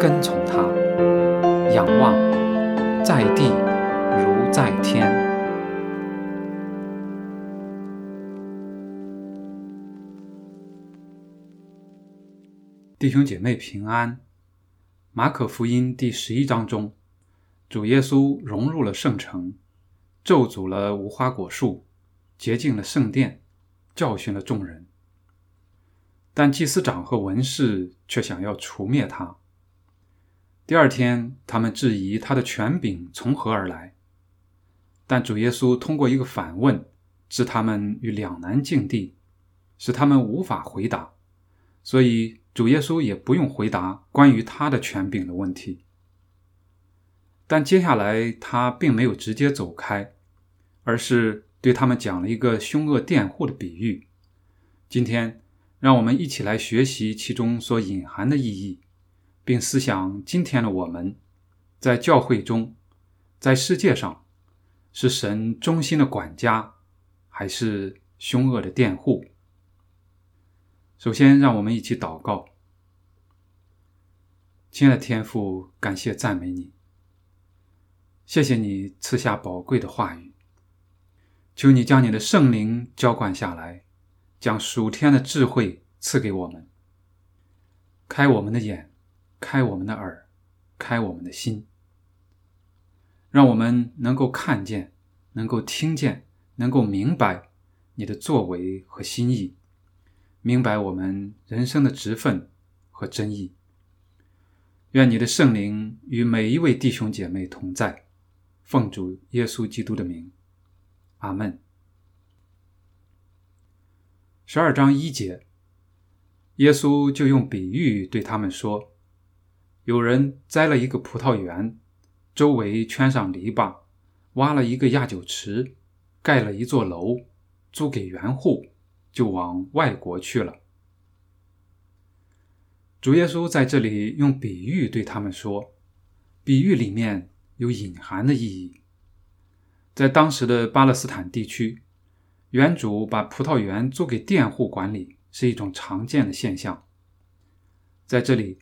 跟从他，仰望在地如在天。弟兄姐妹平安。马可福音第十一章中，主耶稣融入了圣城，咒诅了无花果树。洁净了圣殿，教训了众人，但祭司长和文士却想要除灭他。第二天，他们质疑他的权柄从何而来，但主耶稣通过一个反问，置他们于两难境地，使他们无法回答，所以主耶稣也不用回答关于他的权柄的问题。但接下来，他并没有直接走开，而是。对他们讲了一个凶恶佃户的比喻。今天，让我们一起来学习其中所隐含的意义，并思想今天的我们，在教会中，在世界上，是神忠心的管家，还是凶恶的佃户？首先，让我们一起祷告。亲爱的天父，感谢赞美你，谢谢你赐下宝贵的话语。求你将你的圣灵浇灌下来，将属天的智慧赐给我们，开我们的眼，开我们的耳，开我们的心，让我们能够看见，能够听见，能够明白你的作为和心意，明白我们人生的职分和真意。愿你的圣灵与每一位弟兄姐妹同在，奉主耶稣基督的名。阿门。十二章一节，耶稣就用比喻对他们说：“有人栽了一个葡萄园，周围圈上篱笆，挖了一个压酒池，盖了一座楼，租给园户，就往外国去了。”主耶稣在这里用比喻对他们说，比喻里面有隐含的意义。在当时的巴勒斯坦地区，园主把葡萄园租给佃户管理是一种常见的现象。在这里，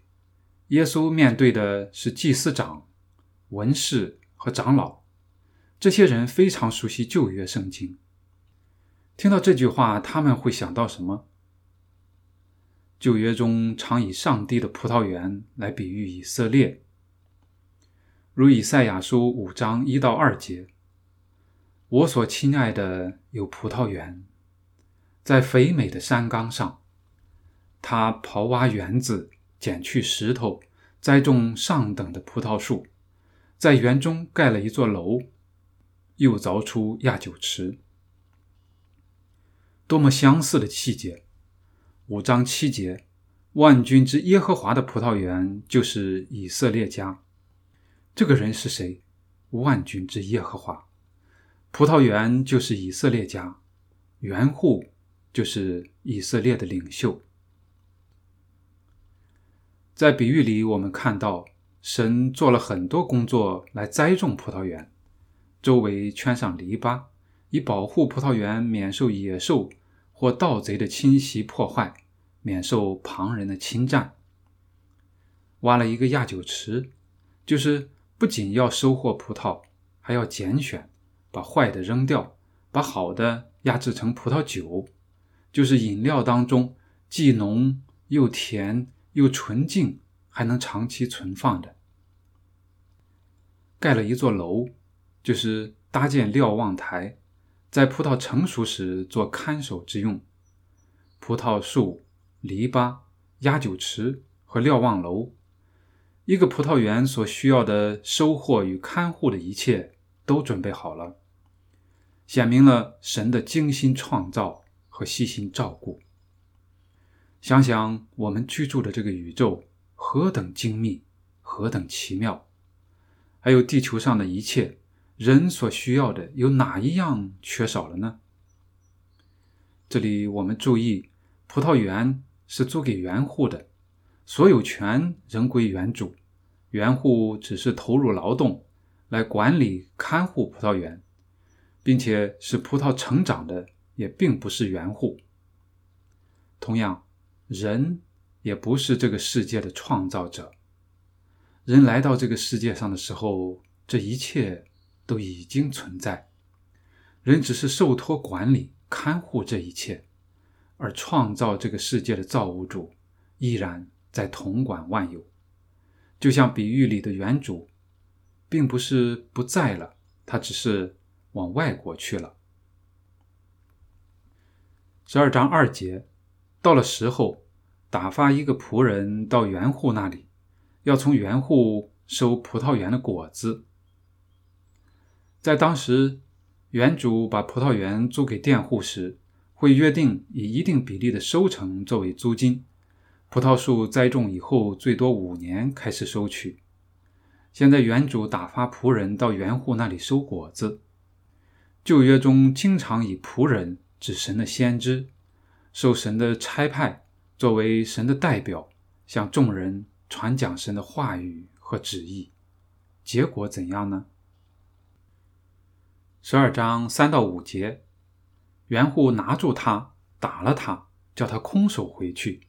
耶稣面对的是祭司长、文士和长老，这些人非常熟悉旧约圣经。听到这句话，他们会想到什么？旧约中常以上帝的葡萄园来比喻以色列，如以赛亚书五章一到二节。我所亲爱的有葡萄园，在肥美的山岗上，他刨挖园子，剪去石头，栽种上等的葡萄树，在园中盖了一座楼，又凿出压酒池。多么相似的细节！五章七节，万军之耶和华的葡萄园就是以色列家。这个人是谁？万军之耶和华。葡萄园就是以色列家，园户就是以色列的领袖。在比喻里，我们看到神做了很多工作来栽种葡萄园，周围圈上篱笆，以保护葡萄园免受野兽或盗贼的侵袭破坏，免受旁人的侵占。挖了一个压酒池，就是不仅要收获葡萄，还要拣选。把坏的扔掉，把好的压制成葡萄酒，就是饮料当中既浓又甜又纯净，还能长期存放的。盖了一座楼，就是搭建瞭望台，在葡萄成熟时做看守之用。葡萄树、篱笆、压酒池和瞭望楼，一个葡萄园所需要的收获与看护的一切。都准备好了，显明了神的精心创造和细心照顾。想想我们居住的这个宇宙何等精密，何等奇妙！还有地球上的一切，人所需要的有哪一样缺少了呢？这里我们注意，葡萄园是租给园户的，所有权仍归园主，园户只是投入劳动来管理看护葡萄园，并且使葡萄成长的也并不是园户。同样，人也不是这个世界的创造者。人来到这个世界上的时候，这一切都已经存在，人只是受托管理、看护这一切，而创造这个世界的造物主依然在统管万有。就像比喻里的原主，并不是不在了，他只是往外国去了。十二章二节。到了时候，打发一个仆人到园户那里，要从园户收葡萄园的果子。在当时，园主把葡萄园租给佃户时，会约定以一定比例的收成作为租金。葡萄树栽种以后，最多五年开始收取。现在，园主打发仆人到园户那里收果子。旧约中经常以仆人指神的先知。受神的差派，作为神的代表，向众人传讲神的话语和旨意，结果怎样呢？十二章三到五节，园户拿住他，打了他，叫他空手回去。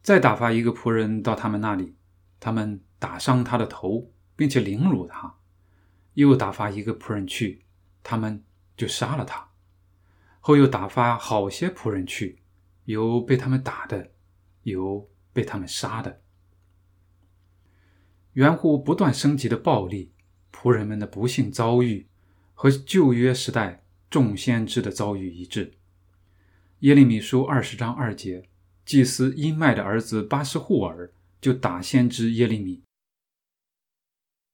再打发一个仆人到他们那里，他们打伤他的头，并且凌辱他。又打发一个仆人去，他们就杀了他。后又打发好些仆人去，有被他们打的，有被他们杀的。园户不断升级的暴力，仆人们的不幸遭遇，和旧约时代众先知的遭遇一致。耶利米书二十章二节，祭司伊麦的儿子巴斯户尔就打先知耶利米。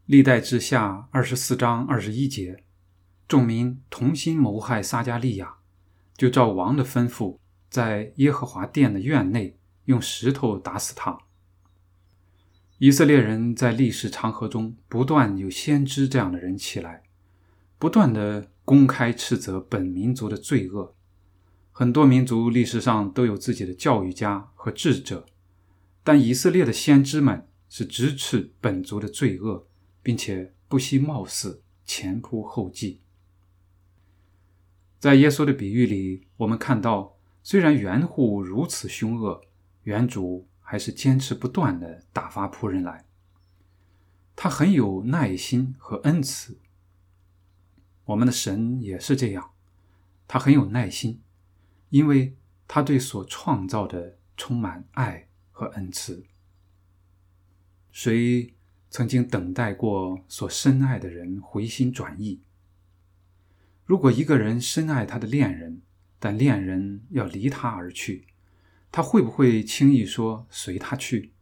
历代之下二十四章二十一节，众民同心谋害撒加利亚。就照王的吩咐，在耶和华殿的院内用石头打死他。以色列人在历史长河中不断有先知这样的人起来，不断的公开斥责本民族的罪恶。很多民族历史上都有自己的教育家和智者，但以色列的先知们是直斥本族的罪恶，并且不惜冒死前仆后继。在耶稣的比喻里，我们看到，虽然园户如此凶恶，园主还是坚持不断的打发仆人来。他很有耐心和恩慈。我们的神也是这样，他很有耐心，因为他对所创造的充满爱和恩慈。谁曾经等待过所深爱的人回心转意？如果一个人深爱他的恋人，但恋人要离他而去，他会不会轻易说随他去？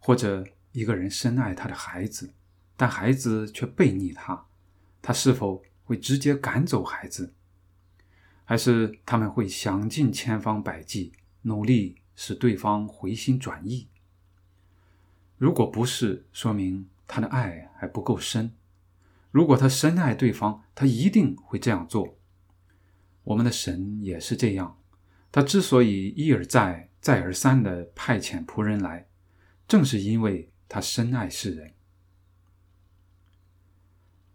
或者一个人深爱他的孩子，但孩子却背逆他，他是否会直接赶走孩子？还是他们会想尽千方百计，努力使对方回心转意？如果不是，说明他的爱还不够深。如果他深爱对方，他一定会这样做。我们的神也是这样。他之所以一而再、再而三的派遣仆人来，正是因为他深爱世人。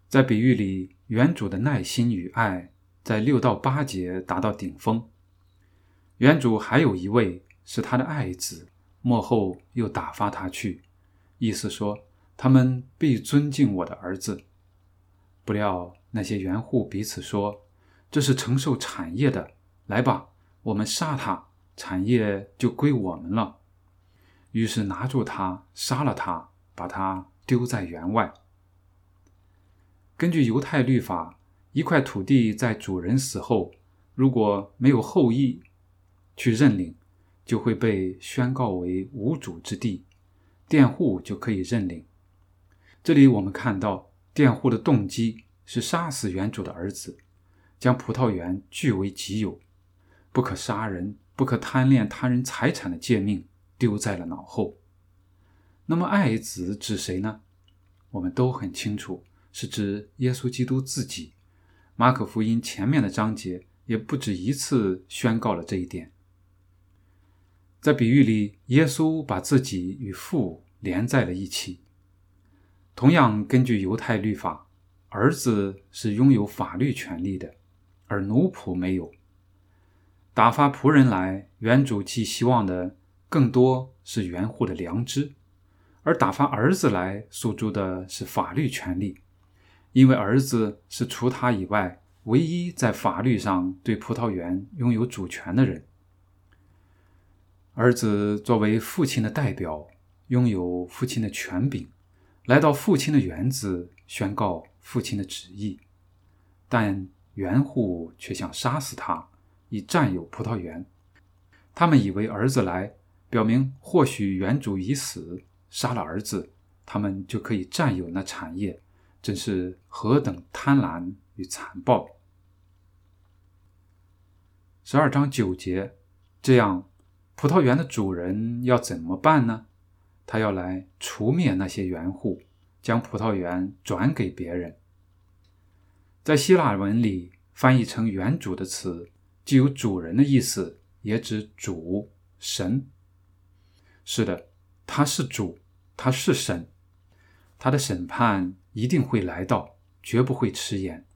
在比喻里，原主的耐心与爱在六到八节达到顶峰。原主还有一位是他的爱子，幕后又打发他去，意思说他们必尊敬我的儿子。不料那些园户彼此说：“这是承受产业的，来吧，我们杀他，产业就归我们了。”于是拿住他，杀了他，把他丢在园外。根据犹太律法，一块土地在主人死后，如果没有后裔去认领，就会被宣告为无主之地，佃户就可以认领。这里我们看到。佃户的动机是杀死原主的儿子，将葡萄园据为己有，不可杀人、不可贪恋他人财产的诫命丢在了脑后。那么爱子指谁呢？我们都很清楚，是指耶稣基督自己。马可福音前面的章节也不止一次宣告了这一点。在比喻里，耶稣把自己与父连在了一起。同样，根据犹太律法，儿子是拥有法律权利的，而奴仆没有。打发仆人来，原主寄希望的更多是原户的良知；而打发儿子来，诉诸的是法律权利，因为儿子是除他以外唯一在法律上对葡萄园拥有主权的人。儿子作为父亲的代表，拥有父亲的权柄，来到父亲的园子宣告父亲的旨意，但园户却想杀死他，以占有葡萄园。他们以为儿子来，表明或许园主已死，杀了儿子，他们就可以占有那产业，真是何等贪婪与残暴！十二章九节，这样。葡萄园的主人要怎么办呢？他要来除灭那些园户，将葡萄园转给别人。在希腊文里，翻译成“园主”的词，既有主人的意思，也指主神。是的，他是主，他是神，他的审判一定会来到，绝不会迟延。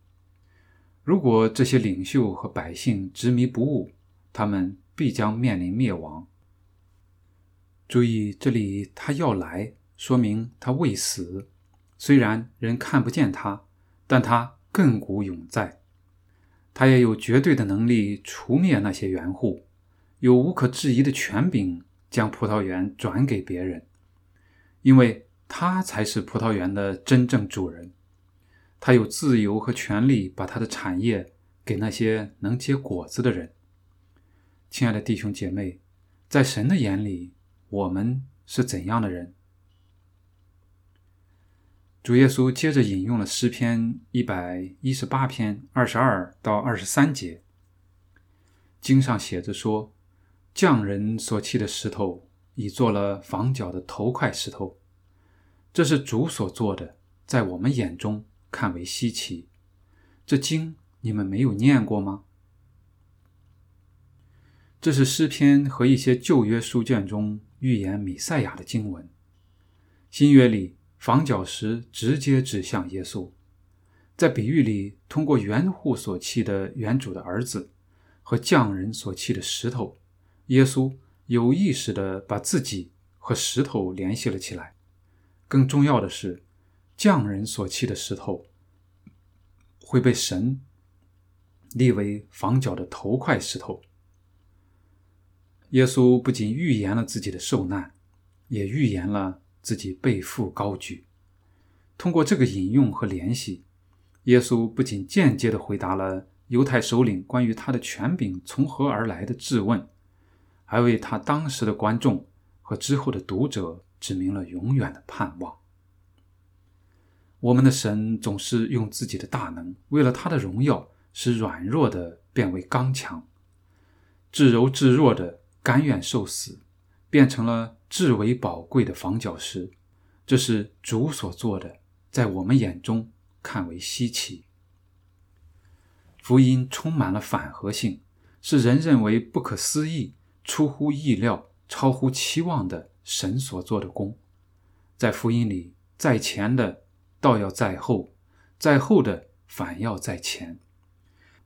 如果这些领袖和百姓执迷不悟，他们。必将面临灭亡。注意，这里他要来，说明他未死。虽然人看不见他，但他亘古永在。他也有绝对的能力除灭那些园户，有无可置疑的权柄将葡萄园转给别人，因为他才是葡萄园的真正主人。他有自由和权利把他的产业给那些能结果子的人。亲爱的弟兄姐妹，在神的眼里，我们是怎样的人？主耶稣接着引用了诗篇一百一十八篇二十二到二十三节，经上写着说：“匠人所砌的石头，已做了房角的头块石头，这是主所做的，在我们眼中看为稀奇。这经你们没有念过吗？”这是诗篇和一些旧约书卷中预言弥赛亚的经文。新约里，房角石直接指向耶稣，在比喻里，通过原户所砌的原主的儿子和匠人所砌的石头，耶稣有意识地把自己和石头联系了起来。更重要的是，匠人所砌的石头会被神立为房角的头块石头。耶稣不仅预言了自己的受难，也预言了自己被父高举。通过这个引用和联系，耶稣不仅间接地回答了犹太首领关于他的权柄从何而来的质问，还为他当时的观众和之后的读者指明了永远的盼望。我们的神总是用自己的大能，为了他的荣耀，使软弱的变为刚强，至柔至弱的。甘愿受死，变成了至为宝贵的房角石，这是主所做的，在我们眼中看为稀奇。福音充满了反合性，是人认为不可思议、出乎意料、超乎期望的神所做的功。在福音里，在前的倒要在后，在后的反要在前。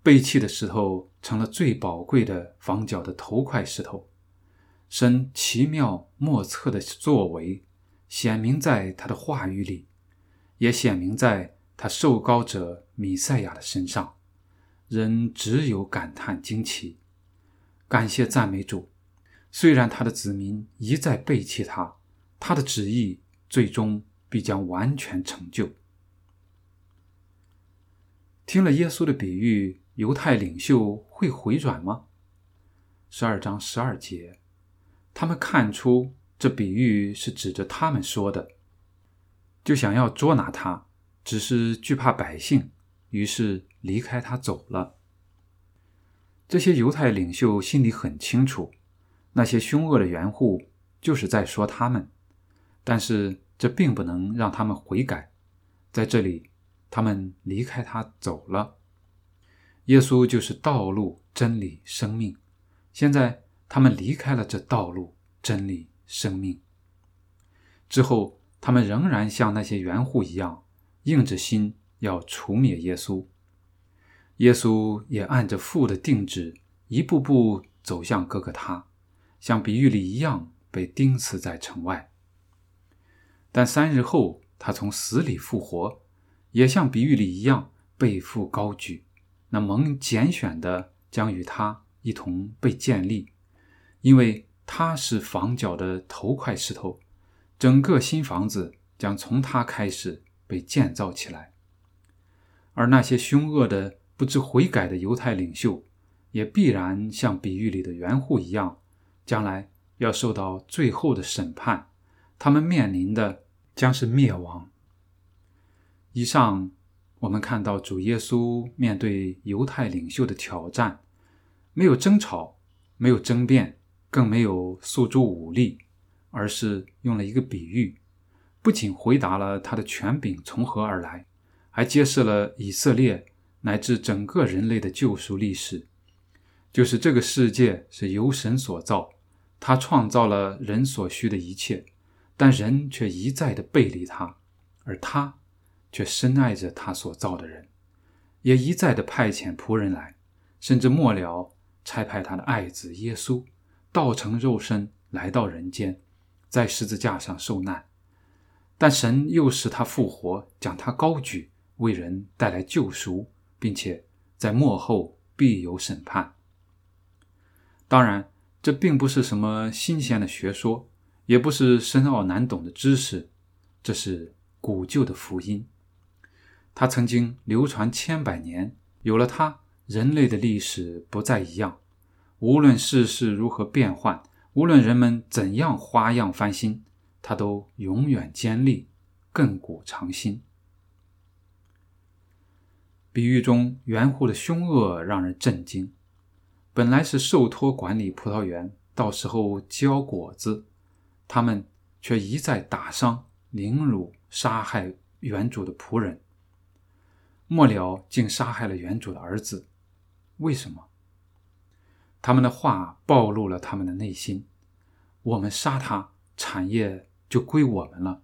背弃的石头成了最宝贵的房角的头块石头，神奇妙莫测的作为显明在他的话语里，也显明在他受膏者米赛亚的身上。人只有感叹惊奇，感谢赞美主。虽然他的子民一再背弃他，他的旨意最终必将完全成就。听了耶稣的比喻。犹太领袖会回转吗？十二章十二节，他们看出这比喻是指着他们说的，就想要捉拿他，只是惧怕百姓，于是离开他走了。这些犹太领袖心里很清楚，那些凶恶的园户就是在说他们，但是这并不能让他们悔改。在这里，他们离开他走了。耶稣就是道路、真理、生命。现在他们离开了这道路、真理、生命之后，他们仍然像那些园户一样，硬着心要除灭耶稣。耶稣也按着父的定旨，一步步走向哥哥他，像比喻里一样被钉死在城外。但三日后，他从死里复活，也像比喻里一样被父高举。那蒙拣选的将与他一同被建立，因为他是房角的头块石头，整个新房子将从他开始被建造起来。而那些凶恶的、不知悔改的犹太领袖，也必然像比喻里的园户一样，将来要受到最后的审判，他们面临的将是灭亡。以上。我们看到主耶稣面对犹太领袖的挑战，没有争吵，没有争辩，更没有诉诸武力，而是用了一个比喻，不仅回答了他的权柄从何而来，还揭示了以色列乃至整个人类的救赎历史，就是这个世界是由神所造，他创造了人所需的一切，但人却一再的背离他，而他。却深爱着他所造的人，也一再的派遣仆人来，甚至末了差派他的爱子耶稣，道成肉身来到人间，在十字架上受难。但神又使他复活，将他高举，为人带来救赎，并且在末后必有审判。当然，这并不是什么新鲜的学说，也不是深奥难懂的知识，这是古旧的福音。它曾经流传千百年，有了它，人类的历史不再一样。无论世事如何变幻，无论人们怎样花样翻新，它都永远坚立，亘古长新。比喻中园户的凶恶让人震惊。本来是受托管理葡萄园，到时候交果子，他们却一再打伤、凌辱、杀害园主的仆人。末了，竟杀害了原主的儿子，为什么？他们的话暴露了他们的内心。我们杀他，产业就归我们了。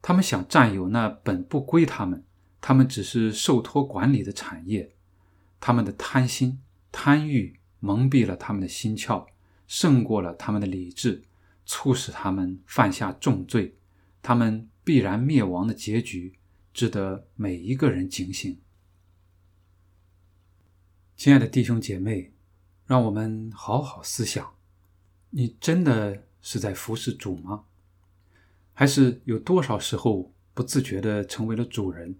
他们想占有那本不归他们，他们只是受托管理的产业。他们的贪心、贪欲蒙蔽了他们的心窍，胜过了他们的理智，促使他们犯下重罪。他们必然灭亡的结局。值得每一个人警醒。亲爱的弟兄姐妹，让我们好好思想：你真的是在服侍主吗？还是有多少时候不自觉的成为了主人？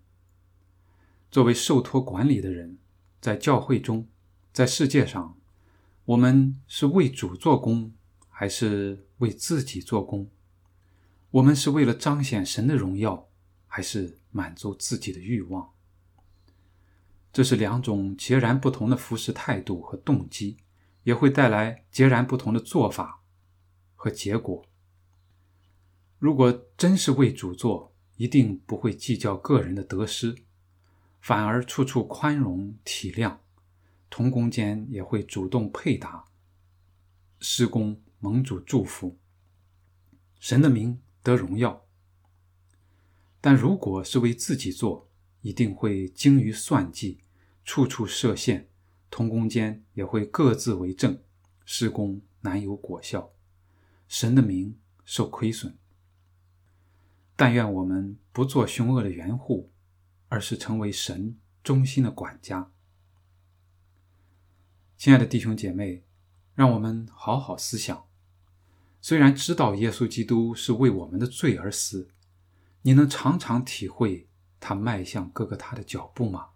作为受托管理的人，在教会中，在世界上，我们是为主做工，还是为自己做工？我们是为了彰显神的荣耀，还是？满足自己的欲望，这是两种截然不同的服侍态度和动机，也会带来截然不同的做法和结果。如果真是为主做，一定不会计较个人的得失，反而处处宽容体谅，同工间也会主动配搭，施工蒙主祝福，神的名得荣耀。但如果是为自己做，一定会精于算计，处处设限，同工间也会各自为政，施工难有果效，神的名受亏损。但愿我们不做凶恶的园户，而是成为神忠心的管家。亲爱的弟兄姐妹，让我们好好思想。虽然知道耶稣基督是为我们的罪而死。你能常常体会他迈向哥哥他的脚步吗？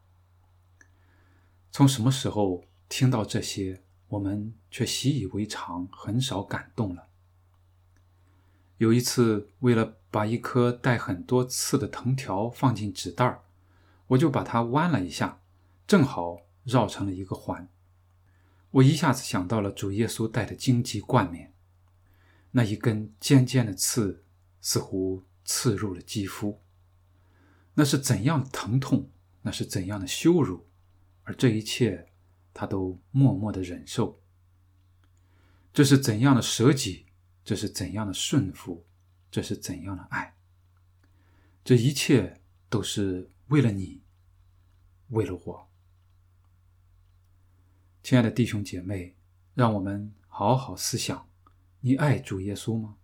从什么时候听到这些，我们却习以为常，很少感动了？有一次，为了把一颗带很多刺的藤条放进纸袋儿，我就把它弯了一下，正好绕成了一个环。我一下子想到了主耶稣戴的荆棘冠冕，那一根尖尖的刺似乎刺入了肌肤。那是怎样的疼痛，那是怎样的羞辱，而这一切他都默默的忍受。这是怎样的舍己，这是怎样的顺服，这是怎样的爱。这一切都是为了你，为了我。亲爱的弟兄姐妹，让我们好好思想：你爱主耶稣吗？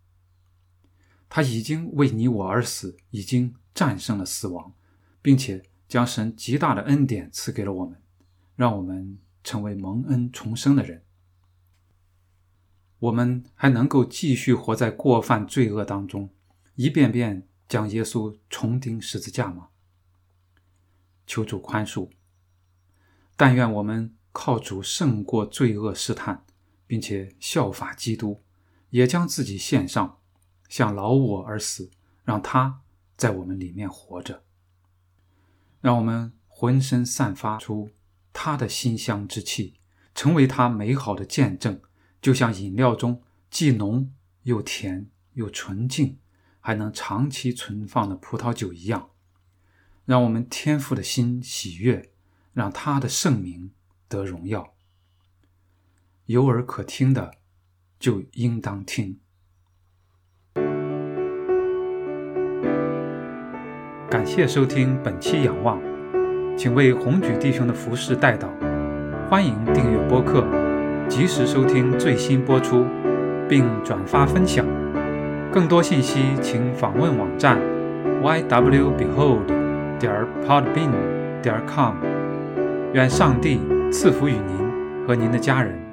他已经为你我而死，已经战胜了死亡，并且将神极大的恩典赐给了我们，让我们成为蒙恩重生的人。我们还能够继续活在过犯罪恶当中，一遍遍将耶稣重钉十字架吗？求主宽恕。但愿我们靠主胜过罪恶试探，并且效法基督，也将自己献上。向老我而死，让他在我们里面活着，让我们浑身散发出他的馨香之气，成为他美好的见证，就像饮料中既浓又甜又纯净，还能长期存放的葡萄酒一样。让我们天赋的心喜悦，让他的圣名得荣耀。有耳可听的，就应当听。谢收听本期《仰望》，请为红举弟兄的服饰代祷。欢迎订阅播客，及时收听最新播出，并转发分享。更多信息请访问网站 ywbehold. 点 podbean. 点 com。愿上帝赐福于您和您的家人。